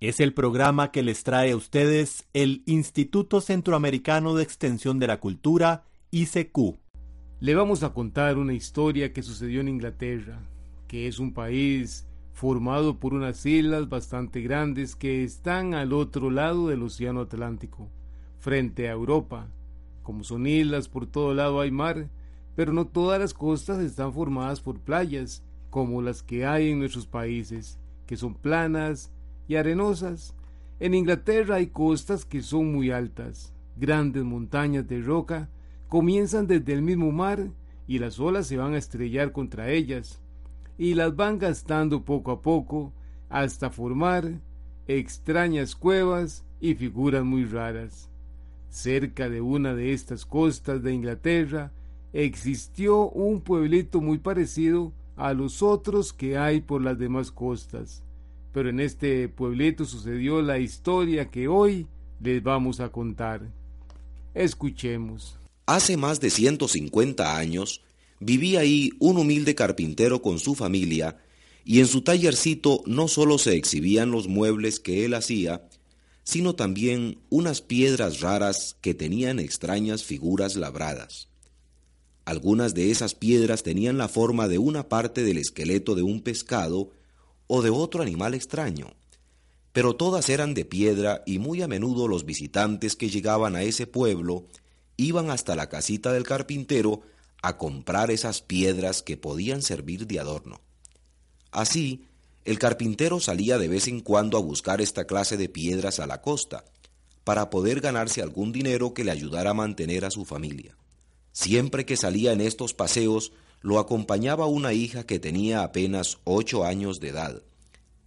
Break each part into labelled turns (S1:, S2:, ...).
S1: Es el programa que les trae a ustedes el Instituto Centroamericano de Extensión de la Cultura, ICQ.
S2: Le vamos a contar una historia que sucedió en Inglaterra, que es un país formado por unas islas bastante grandes que están al otro lado del Océano Atlántico, frente a Europa. Como son islas, por todo lado hay mar, pero no todas las costas están formadas por playas, como las que hay en nuestros países, que son planas arenosas. En Inglaterra hay costas que son muy altas, grandes montañas de roca, comienzan desde el mismo mar y las olas se van a estrellar contra ellas, y las van gastando poco a poco hasta formar extrañas cuevas y figuras muy raras. Cerca de una de estas costas de Inglaterra existió un pueblito muy parecido a los otros que hay por las demás costas. Pero en este pueblito sucedió la historia que hoy les vamos a contar. Escuchemos.
S3: Hace más de 150 años vivía ahí un humilde carpintero con su familia y en su tallercito no solo se exhibían los muebles que él hacía, sino también unas piedras raras que tenían extrañas figuras labradas. Algunas de esas piedras tenían la forma de una parte del esqueleto de un pescado o de otro animal extraño, pero todas eran de piedra y muy a menudo los visitantes que llegaban a ese pueblo iban hasta la casita del carpintero a comprar esas piedras que podían servir de adorno. Así, el carpintero salía de vez en cuando a buscar esta clase de piedras a la costa, para poder ganarse algún dinero que le ayudara a mantener a su familia. Siempre que salía en estos paseos, lo acompañaba una hija que tenía apenas ocho años de edad.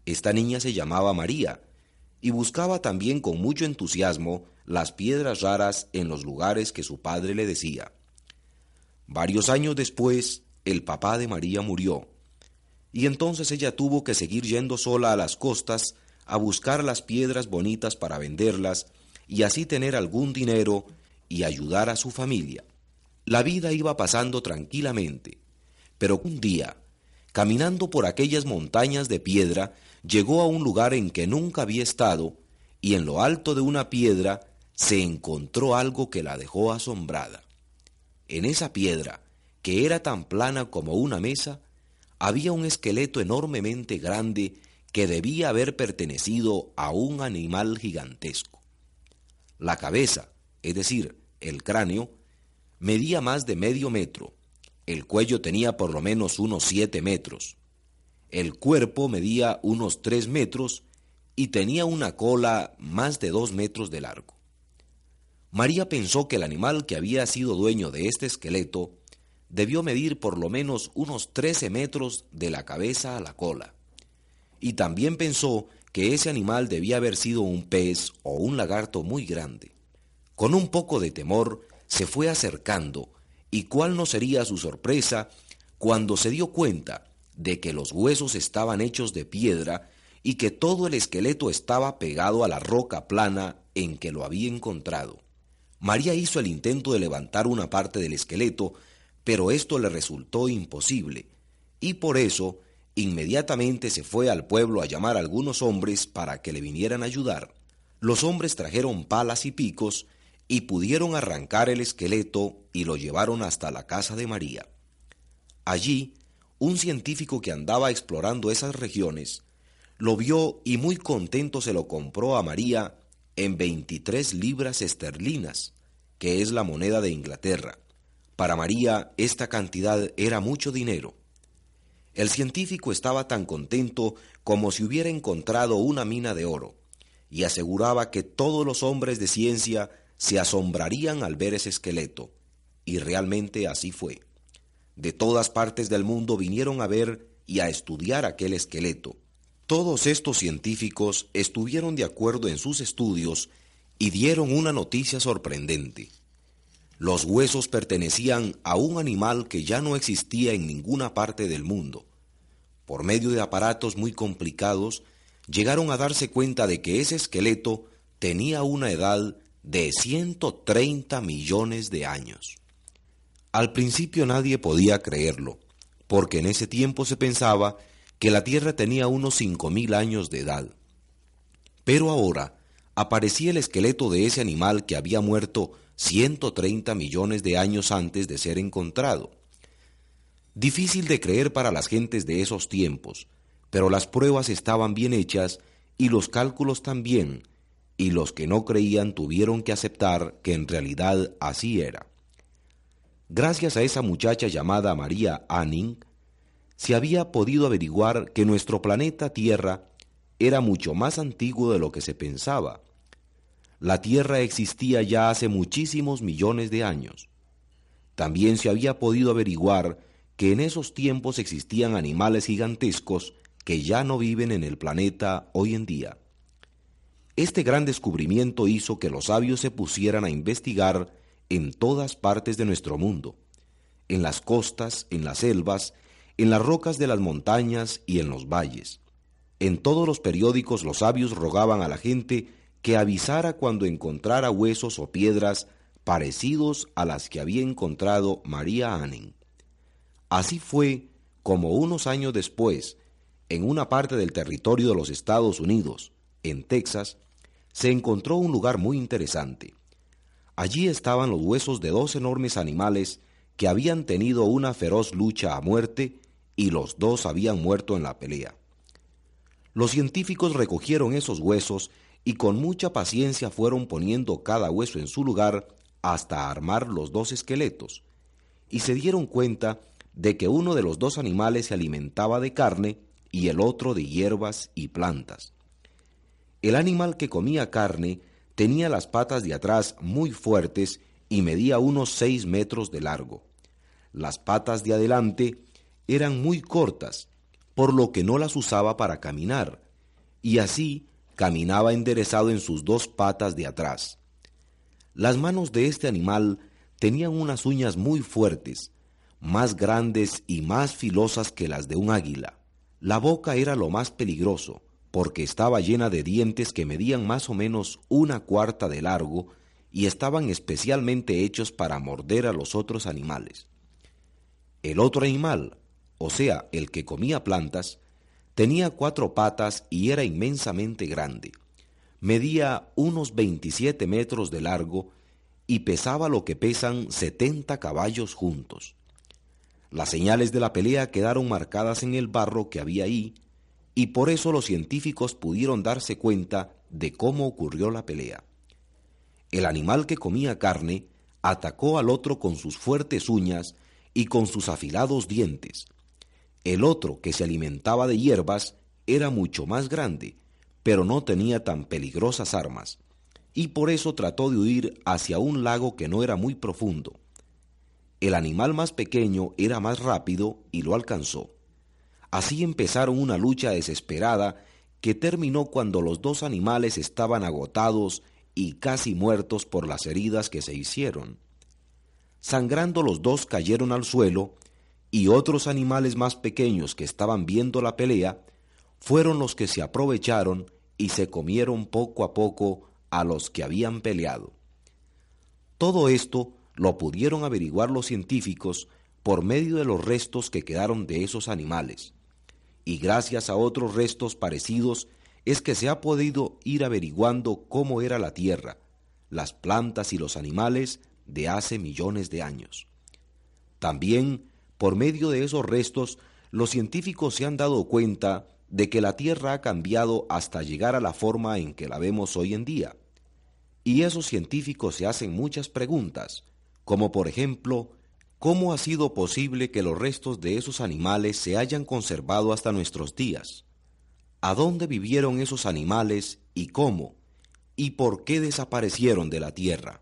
S3: Esta niña se llamaba María, y buscaba también con mucho entusiasmo las piedras raras en los lugares que su padre le decía. Varios años después, el papá de María murió, y entonces ella tuvo que seguir yendo sola a las costas a buscar las piedras bonitas para venderlas y así tener algún dinero y ayudar a su familia. La vida iba pasando tranquilamente, pero un día, caminando por aquellas montañas de piedra, llegó a un lugar en que nunca había estado y en lo alto de una piedra se encontró algo que la dejó asombrada. En esa piedra, que era tan plana como una mesa, había un esqueleto enormemente grande que debía haber pertenecido a un animal gigantesco. La cabeza, es decir, el cráneo, medía más de medio metro, el cuello tenía por lo menos unos siete metros, el cuerpo medía unos tres metros y tenía una cola más de dos metros de largo. María pensó que el animal que había sido dueño de este esqueleto debió medir por lo menos unos trece metros de la cabeza a la cola. Y también pensó que ese animal debía haber sido un pez o un lagarto muy grande. Con un poco de temor, se fue acercando, y cuál no sería su sorpresa cuando se dio cuenta de que los huesos estaban hechos de piedra y que todo el esqueleto estaba pegado a la roca plana en que lo había encontrado. María hizo el intento de levantar una parte del esqueleto, pero esto le resultó imposible, y por eso inmediatamente se fue al pueblo a llamar a algunos hombres para que le vinieran a ayudar. Los hombres trajeron palas y picos y pudieron arrancar el esqueleto y lo llevaron hasta la casa de María. Allí, un científico que andaba explorando esas regiones lo vio y muy contento se lo compró a María en 23 libras esterlinas, que es la moneda de Inglaterra. Para María esta cantidad era mucho dinero. El científico estaba tan contento como si hubiera encontrado una mina de oro, y aseguraba que todos los hombres de ciencia se asombrarían al ver ese esqueleto, y realmente así fue. De todas partes del mundo vinieron a ver y a estudiar aquel esqueleto. Todos estos científicos estuvieron de acuerdo en sus estudios y dieron una noticia sorprendente. Los huesos pertenecían a un animal que ya no existía en ninguna parte del mundo. Por medio de aparatos muy complicados, llegaron a darse cuenta de que ese esqueleto tenía una edad de 130 millones de años. Al principio nadie podía creerlo, porque en ese tiempo se pensaba que la Tierra tenía unos 5.000 años de edad. Pero ahora aparecía el esqueleto de ese animal que había muerto 130 millones de años antes de ser encontrado. Difícil de creer para las gentes de esos tiempos, pero las pruebas estaban bien hechas y los cálculos también, y los que no creían tuvieron que aceptar que en realidad así era. Gracias a esa muchacha llamada María Anning, se había podido averiguar que nuestro planeta Tierra era mucho más antiguo de lo que se pensaba. La Tierra existía ya hace muchísimos millones de años. También se había podido averiguar que en esos tiempos existían animales gigantescos que ya no viven en el planeta hoy en día. Este gran descubrimiento hizo que los sabios se pusieran a investigar en todas partes de nuestro mundo, en las costas, en las selvas, en las rocas de las montañas y en los valles. En todos los periódicos los sabios rogaban a la gente que avisara cuando encontrara huesos o piedras parecidos a las que había encontrado María Anning. Así fue como unos años después, en una parte del territorio de los Estados Unidos, en Texas, se encontró un lugar muy interesante. Allí estaban los huesos de dos enormes animales que habían tenido una feroz lucha a muerte y los dos habían muerto en la pelea. Los científicos recogieron esos huesos y con mucha paciencia fueron poniendo cada hueso en su lugar hasta armar los dos esqueletos, y se dieron cuenta de que uno de los dos animales se alimentaba de carne y el otro de hierbas y plantas. El animal que comía carne tenía las patas de atrás muy fuertes y medía unos seis metros de largo. Las patas de adelante eran muy cortas, por lo que no las usaba para caminar, y así caminaba enderezado en sus dos patas de atrás. Las manos de este animal tenían unas uñas muy fuertes, más grandes y más filosas que las de un águila. La boca era lo más peligroso, porque estaba llena de dientes que medían más o menos una cuarta de largo y estaban especialmente hechos para morder a los otros animales. El otro animal, o sea, el que comía plantas, tenía cuatro patas y era inmensamente grande. Medía unos 27 metros de largo y pesaba lo que pesan 70 caballos juntos. Las señales de la pelea quedaron marcadas en el barro que había ahí, y por eso los científicos pudieron darse cuenta de cómo ocurrió la pelea. El animal que comía carne atacó al otro con sus fuertes uñas y con sus afilados dientes. El otro, que se alimentaba de hierbas, era mucho más grande, pero no tenía tan peligrosas armas, y por eso trató de huir hacia un lago que no era muy profundo. El animal más pequeño era más rápido y lo alcanzó. Así empezaron una lucha desesperada que terminó cuando los dos animales estaban agotados y casi muertos por las heridas que se hicieron. Sangrando los dos cayeron al suelo y otros animales más pequeños que estaban viendo la pelea fueron los que se aprovecharon y se comieron poco a poco a los que habían peleado. Todo esto lo pudieron averiguar los científicos por medio de los restos que quedaron de esos animales. Y gracias a otros restos parecidos es que se ha podido ir averiguando cómo era la Tierra, las plantas y los animales de hace millones de años. También, por medio de esos restos, los científicos se han dado cuenta de que la Tierra ha cambiado hasta llegar a la forma en que la vemos hoy en día. Y esos científicos se hacen muchas preguntas, como por ejemplo, ¿cómo ha sido posible que los restos de esos animales se hayan conservado hasta nuestros días? ¿A dónde vivieron esos animales y cómo? ¿Y por qué desaparecieron de la Tierra?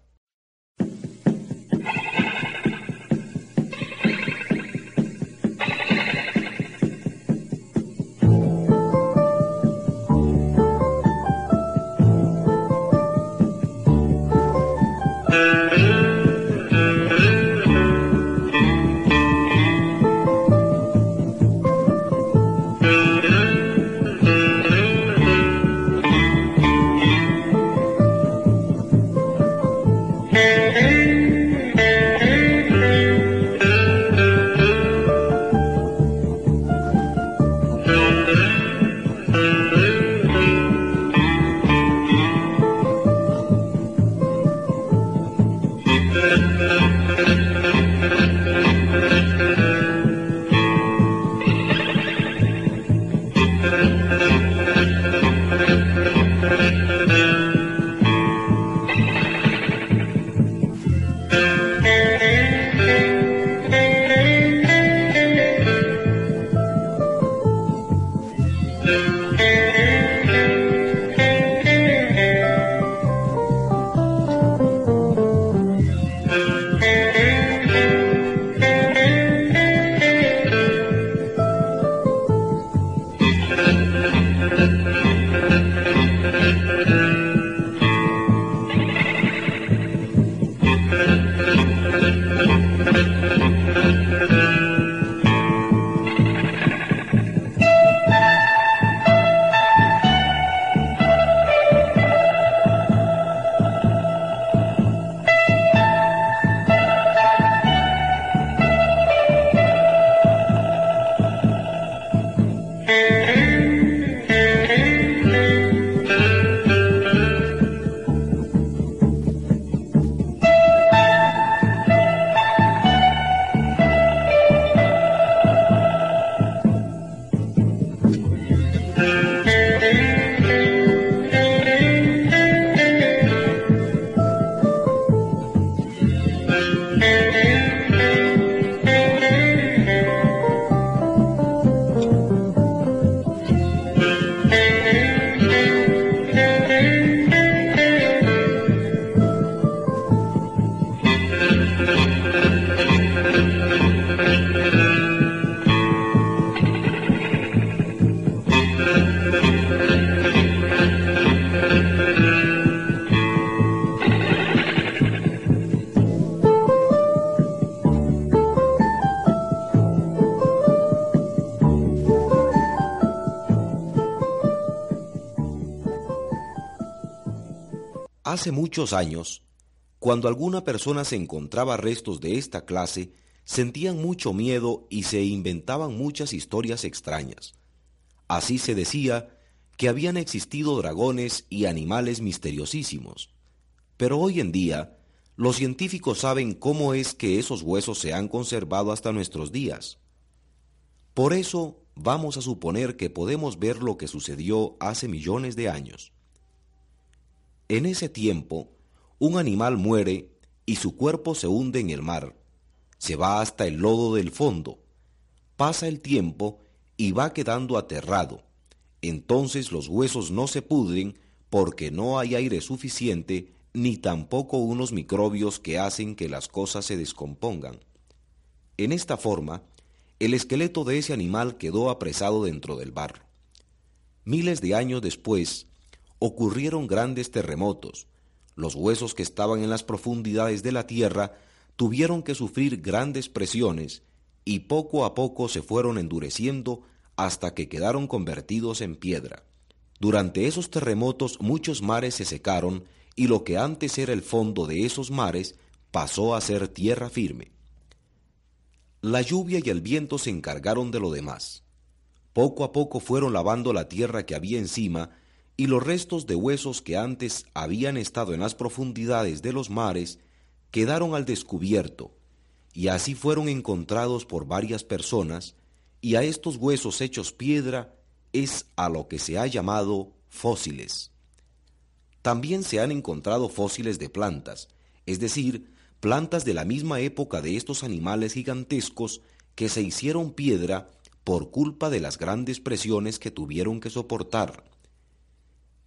S3: Hace muchos años, cuando alguna persona se encontraba restos de esta clase, sentían mucho miedo y se inventaban muchas historias extrañas. Así se decía que habían existido dragones y animales misteriosísimos. Pero hoy en día, los científicos saben cómo es que esos huesos se han conservado hasta nuestros días. Por eso vamos a suponer que podemos ver lo que sucedió hace millones de años. En ese tiempo, un animal muere y su cuerpo se hunde en el mar, se va hasta el lodo del fondo, pasa el tiempo y va quedando aterrado. Entonces los huesos no se pudren porque no hay aire suficiente ni tampoco unos microbios que hacen que las cosas se descompongan. En esta forma, el esqueleto de ese animal quedó apresado dentro del barro. Miles de años después, ocurrieron grandes terremotos. Los huesos que estaban en las profundidades de la tierra tuvieron que sufrir grandes presiones y poco a poco se fueron endureciendo hasta que quedaron convertidos en piedra. Durante esos terremotos muchos mares se secaron y lo que antes era el fondo de esos mares pasó a ser tierra firme. La lluvia y el viento se encargaron de lo demás. Poco a poco fueron lavando la tierra que había encima y los restos de huesos que antes habían estado en las profundidades de los mares quedaron al descubierto, y así fueron encontrados por varias personas, y a estos huesos hechos piedra es a lo que se ha llamado fósiles. También se han encontrado fósiles de plantas, es decir, plantas de la misma época de estos animales gigantescos que se hicieron piedra por culpa de las grandes presiones que tuvieron que soportar.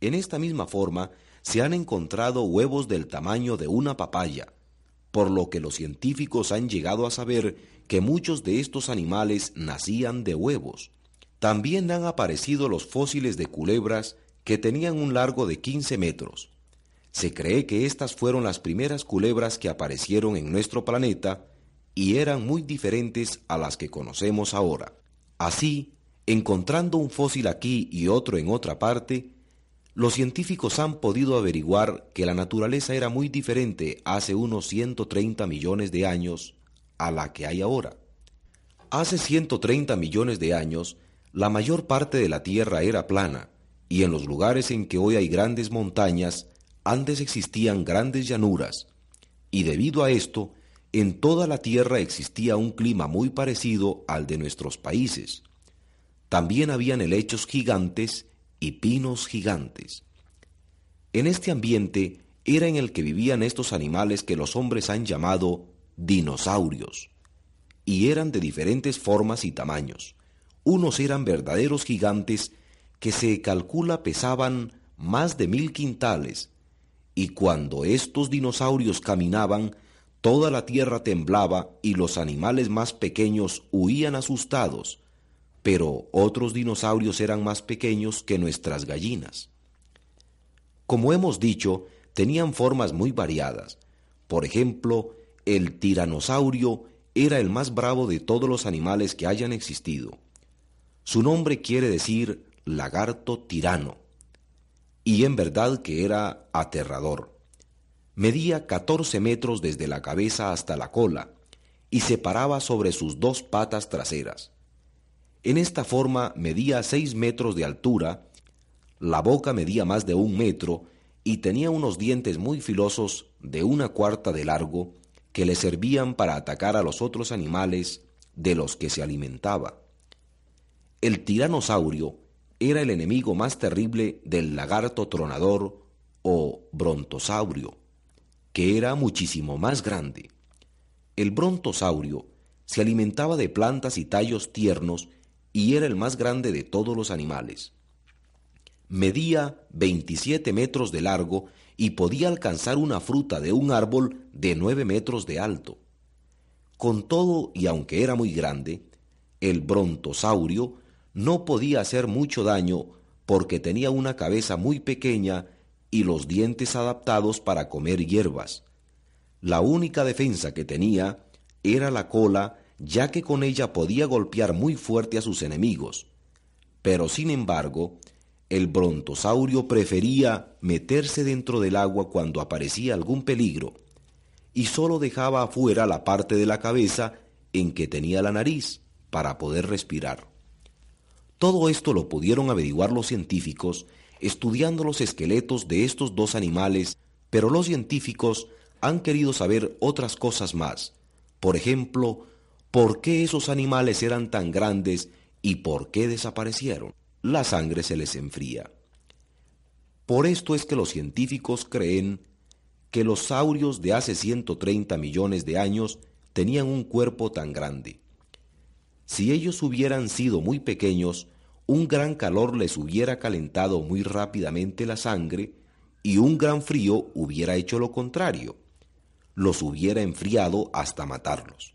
S3: En esta misma forma, se han encontrado huevos del tamaño de una papaya, por lo que los científicos han llegado a saber que muchos de estos animales nacían de huevos. También han aparecido los fósiles de culebras que tenían un largo de 15 metros. Se cree que estas fueron las primeras culebras que aparecieron en nuestro planeta y eran muy diferentes a las que conocemos ahora. Así, encontrando un fósil aquí y otro en otra parte, los científicos han podido averiguar que la naturaleza era muy diferente hace unos 130 millones de años a la que hay ahora. Hace 130 millones de años, la mayor parte de la Tierra era plana, y en los lugares en que hoy hay grandes montañas, antes existían grandes llanuras, y debido a esto, en toda la Tierra existía un clima muy parecido al de nuestros países. También habían helechos gigantes y pinos gigantes. En este ambiente era en el que vivían estos animales que los hombres han llamado dinosaurios, y eran de diferentes formas y tamaños. Unos eran verdaderos gigantes que se calcula pesaban más de mil quintales, y cuando estos dinosaurios caminaban, toda la tierra temblaba y los animales más pequeños huían asustados, pero otros dinosaurios eran más pequeños que nuestras gallinas. Como hemos dicho, tenían formas muy variadas. Por ejemplo, el tiranosaurio era el más bravo de todos los animales que hayan existido. Su nombre quiere decir lagarto tirano, y en verdad que era aterrador. Medía 14 metros desde la cabeza hasta la cola y se paraba sobre sus dos patas traseras. En esta forma medía seis metros de altura, la boca medía más de un metro y tenía unos dientes muy filosos de una cuarta de largo que le servían para atacar a los otros animales de los que se alimentaba. El tiranosaurio era el enemigo más terrible del lagarto tronador o brontosaurio, que era muchísimo más grande. El brontosaurio se alimentaba de plantas y tallos tiernos y era el más grande de todos los animales. Medía 27 metros de largo y podía alcanzar una fruta de un árbol de 9 metros de alto. Con todo y aunque era muy grande, el brontosaurio no podía hacer mucho daño porque tenía una cabeza muy pequeña y los dientes adaptados para comer hierbas. La única defensa que tenía era la cola ya que con ella podía golpear muy fuerte a sus enemigos. Pero sin embargo, el brontosaurio prefería meterse dentro del agua cuando aparecía algún peligro, y sólo dejaba afuera la parte de la cabeza en que tenía la nariz para poder respirar. Todo esto lo pudieron averiguar los científicos estudiando los esqueletos de estos dos animales, pero los científicos han querido saber otras cosas más. Por ejemplo, por qué esos animales eran tan grandes y por qué desaparecieron. La sangre se les enfría. Por esto es que los científicos creen que los saurios de hace 130 millones de años tenían un cuerpo tan grande. Si ellos hubieran sido muy pequeños, un gran calor les hubiera calentado muy rápidamente la sangre y un gran frío hubiera hecho lo contrario, los hubiera enfriado hasta matarlos.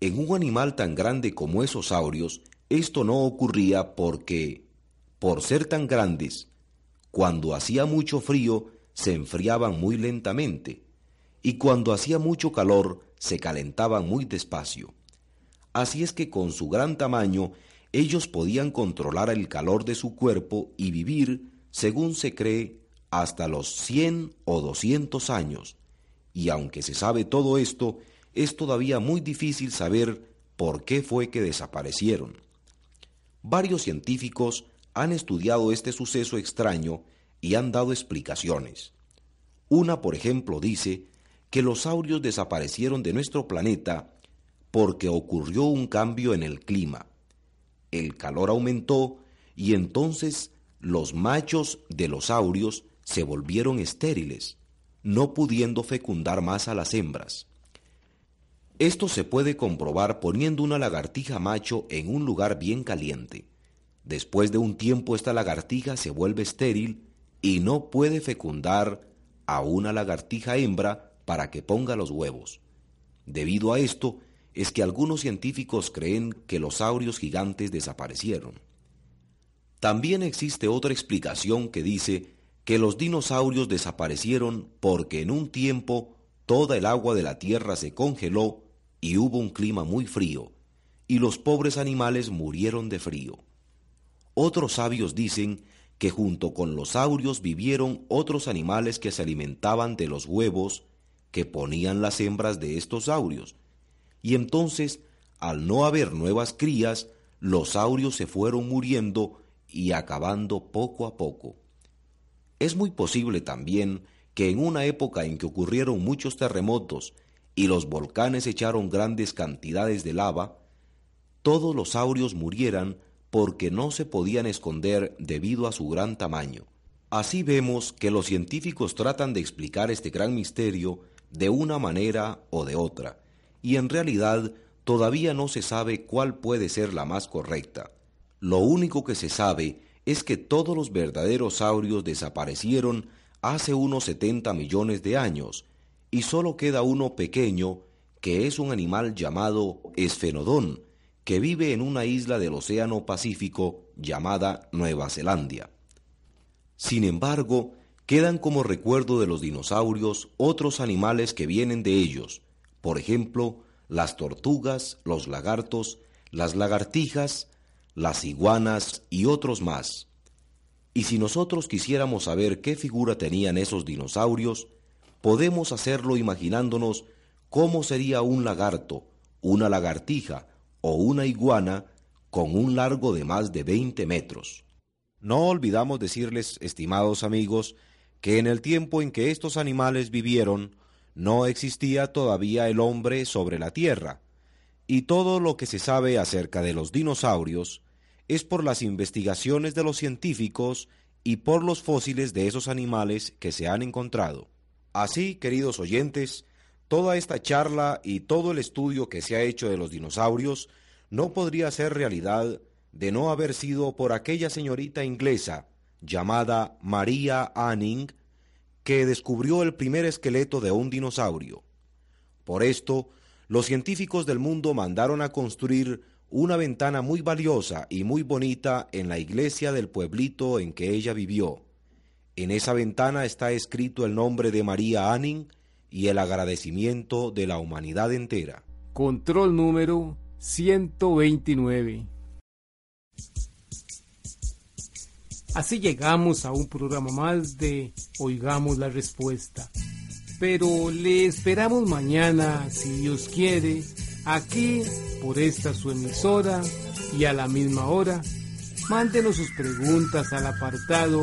S3: En un animal tan grande como esos saurios, esto no ocurría porque, por ser tan grandes, cuando hacía mucho frío se enfriaban muy lentamente, y cuando hacía mucho calor se calentaban muy despacio. Así es que con su gran tamaño ellos podían controlar el calor de su cuerpo y vivir, según se cree, hasta los 100 o 200 años. Y aunque se sabe todo esto, es todavía muy difícil saber por qué fue que desaparecieron. Varios científicos han estudiado este suceso extraño y han dado explicaciones. Una, por ejemplo, dice que los saurios desaparecieron de nuestro planeta porque ocurrió un cambio en el clima. El calor aumentó y entonces los machos de los saurios se volvieron estériles, no pudiendo fecundar más a las hembras. Esto se puede comprobar poniendo una lagartija macho en un lugar bien caliente. Después de un tiempo esta lagartija se vuelve estéril y no puede fecundar a una lagartija hembra para que ponga los huevos. Debido a esto es que algunos científicos creen que los saurios gigantes desaparecieron. También existe otra explicación que dice que los dinosaurios desaparecieron porque en un tiempo toda el agua de la tierra se congeló y hubo un clima muy frío, y los pobres animales murieron de frío. Otros sabios dicen que junto con los saurios vivieron otros animales que se alimentaban de los huevos que ponían las hembras de estos saurios, y entonces, al no haber nuevas crías, los saurios se fueron muriendo y acabando poco a poco. Es muy posible también que en una época en que ocurrieron muchos terremotos y los volcanes echaron grandes cantidades de lava, todos los saurios murieran porque no se podían esconder debido a su gran tamaño. Así vemos que los científicos tratan de explicar este gran misterio de una manera o de otra, y en realidad todavía no se sabe cuál puede ser la más correcta. Lo único que se sabe es que todos los verdaderos saurios desaparecieron hace unos 70 millones de años, y solo queda uno pequeño, que es un animal llamado esfenodón, que vive en una isla del Océano Pacífico llamada Nueva Zelanda. Sin embargo, quedan como recuerdo de los dinosaurios otros animales que vienen de ellos, por ejemplo, las tortugas, los lagartos, las lagartijas, las iguanas y otros más. Y si nosotros quisiéramos saber qué figura tenían esos dinosaurios, podemos hacerlo imaginándonos cómo sería un lagarto, una lagartija o una iguana con un largo de más de 20 metros. No olvidamos decirles, estimados amigos, que en el tiempo en que estos animales vivieron, no existía todavía el hombre sobre la Tierra, y todo lo que se sabe acerca de los dinosaurios es por las investigaciones de los científicos y por los fósiles de esos animales que se han encontrado. Así, queridos oyentes, toda esta charla y todo el estudio que se ha hecho de los dinosaurios no podría ser realidad de no haber sido por aquella señorita inglesa llamada María Anning, que descubrió el primer esqueleto de un dinosaurio. Por esto, los científicos del mundo mandaron a construir una ventana muy valiosa y muy bonita en la iglesia del pueblito en que ella vivió. En esa ventana está escrito el nombre de María Anning y el agradecimiento de la humanidad entera.
S2: Control número 129. Así llegamos a un programa más de Oigamos la Respuesta. Pero le esperamos mañana, si Dios quiere, aquí por esta su emisora y a la misma hora. Mándenos sus preguntas al apartado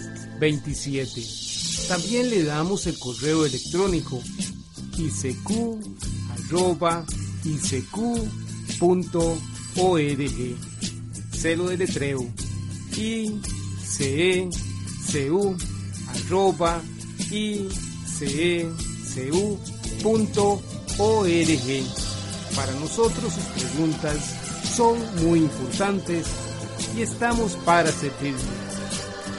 S2: 27. También le damos el correo electrónico isq.org. Celo de letreo icecu.org. Para nosotros sus preguntas son muy importantes y estamos para servirle.